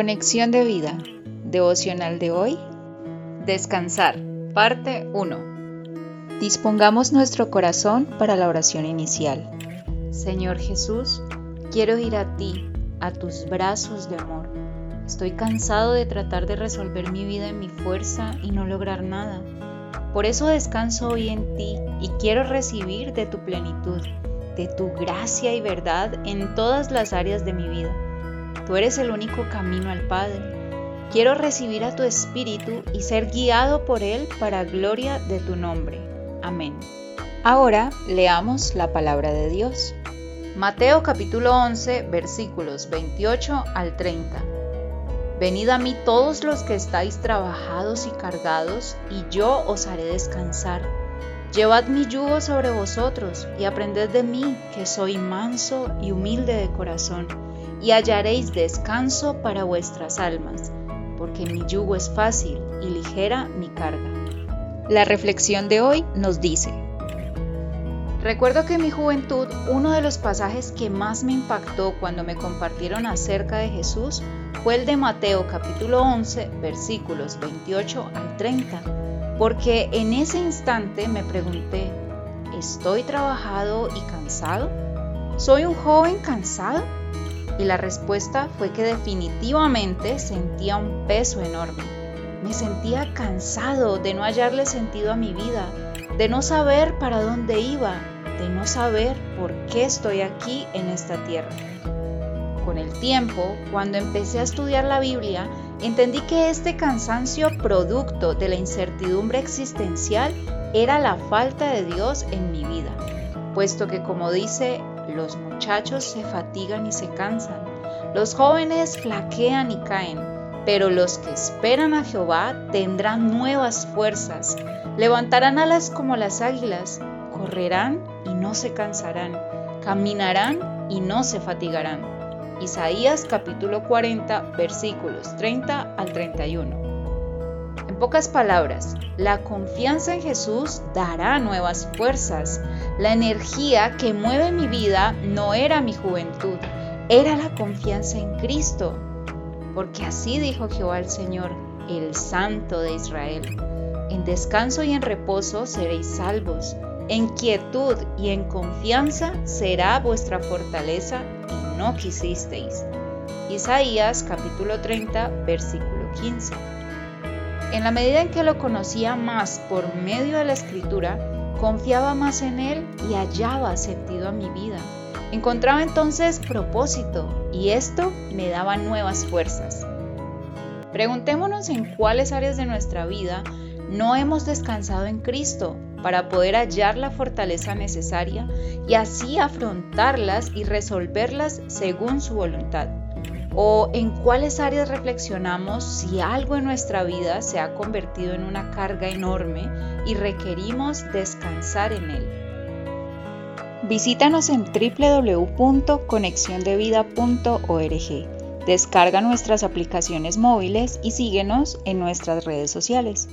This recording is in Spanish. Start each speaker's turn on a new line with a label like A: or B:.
A: Conexión de vida. Devocional de hoy. Descansar. Parte 1. Dispongamos nuestro corazón para la oración inicial. Señor Jesús, quiero ir a ti, a tus brazos de amor. Estoy cansado de tratar de resolver mi vida en mi fuerza y no lograr nada. Por eso descanso hoy en ti y quiero recibir de tu plenitud, de tu gracia y verdad en todas las áreas de mi vida. Tú eres el único camino al Padre. Quiero recibir a tu Espíritu y ser guiado por Él para gloria de tu nombre. Amén. Ahora leamos la palabra de Dios. Mateo capítulo 11 versículos 28 al 30. Venid a mí todos los que estáis trabajados y cargados, y yo os haré descansar. Llevad mi yugo sobre vosotros y aprended de mí, que soy manso y humilde de corazón y hallaréis descanso para vuestras almas, porque mi yugo es fácil y ligera mi carga. La reflexión de hoy nos dice, Recuerdo que en mi juventud uno de los pasajes que más me impactó cuando me compartieron acerca de Jesús fue el de Mateo capítulo 11 versículos 28 al 30, porque en ese instante me pregunté, ¿estoy trabajado y cansado? ¿Soy un joven cansado? Y la respuesta fue que definitivamente sentía un peso enorme. Me sentía cansado de no hallarle sentido a mi vida, de no saber para dónde iba, de no saber por qué estoy aquí en esta tierra. Con el tiempo, cuando empecé a estudiar la Biblia, entendí que este cansancio producto de la incertidumbre existencial era la falta de Dios en mi vida, puesto que como dice los muchachos se fatigan y se cansan, los jóvenes flaquean y caen, pero los que esperan a Jehová tendrán nuevas fuerzas, levantarán alas como las águilas, correrán y no se cansarán, caminarán y no se fatigarán. Isaías capítulo 40 versículos 30 al 31 pocas palabras, la confianza en Jesús dará nuevas fuerzas. La energía que mueve mi vida no era mi juventud, era la confianza en Cristo. Porque así dijo Jehová el Señor, el Santo de Israel. En descanso y en reposo seréis salvos. En quietud y en confianza será vuestra fortaleza y no quisisteis. Isaías capítulo 30 versículo 15. En la medida en que lo conocía más por medio de la escritura, confiaba más en él y hallaba sentido a mi vida. Encontraba entonces propósito y esto me daba nuevas fuerzas. Preguntémonos en cuáles áreas de nuestra vida no hemos descansado en Cristo para poder hallar la fortaleza necesaria y así afrontarlas y resolverlas según su voluntad o en cuáles áreas reflexionamos si algo en nuestra vida se ha convertido en una carga enorme y requerimos descansar en él. Visítanos en www.conexiondevida.org. Descarga nuestras aplicaciones móviles y síguenos en nuestras redes sociales.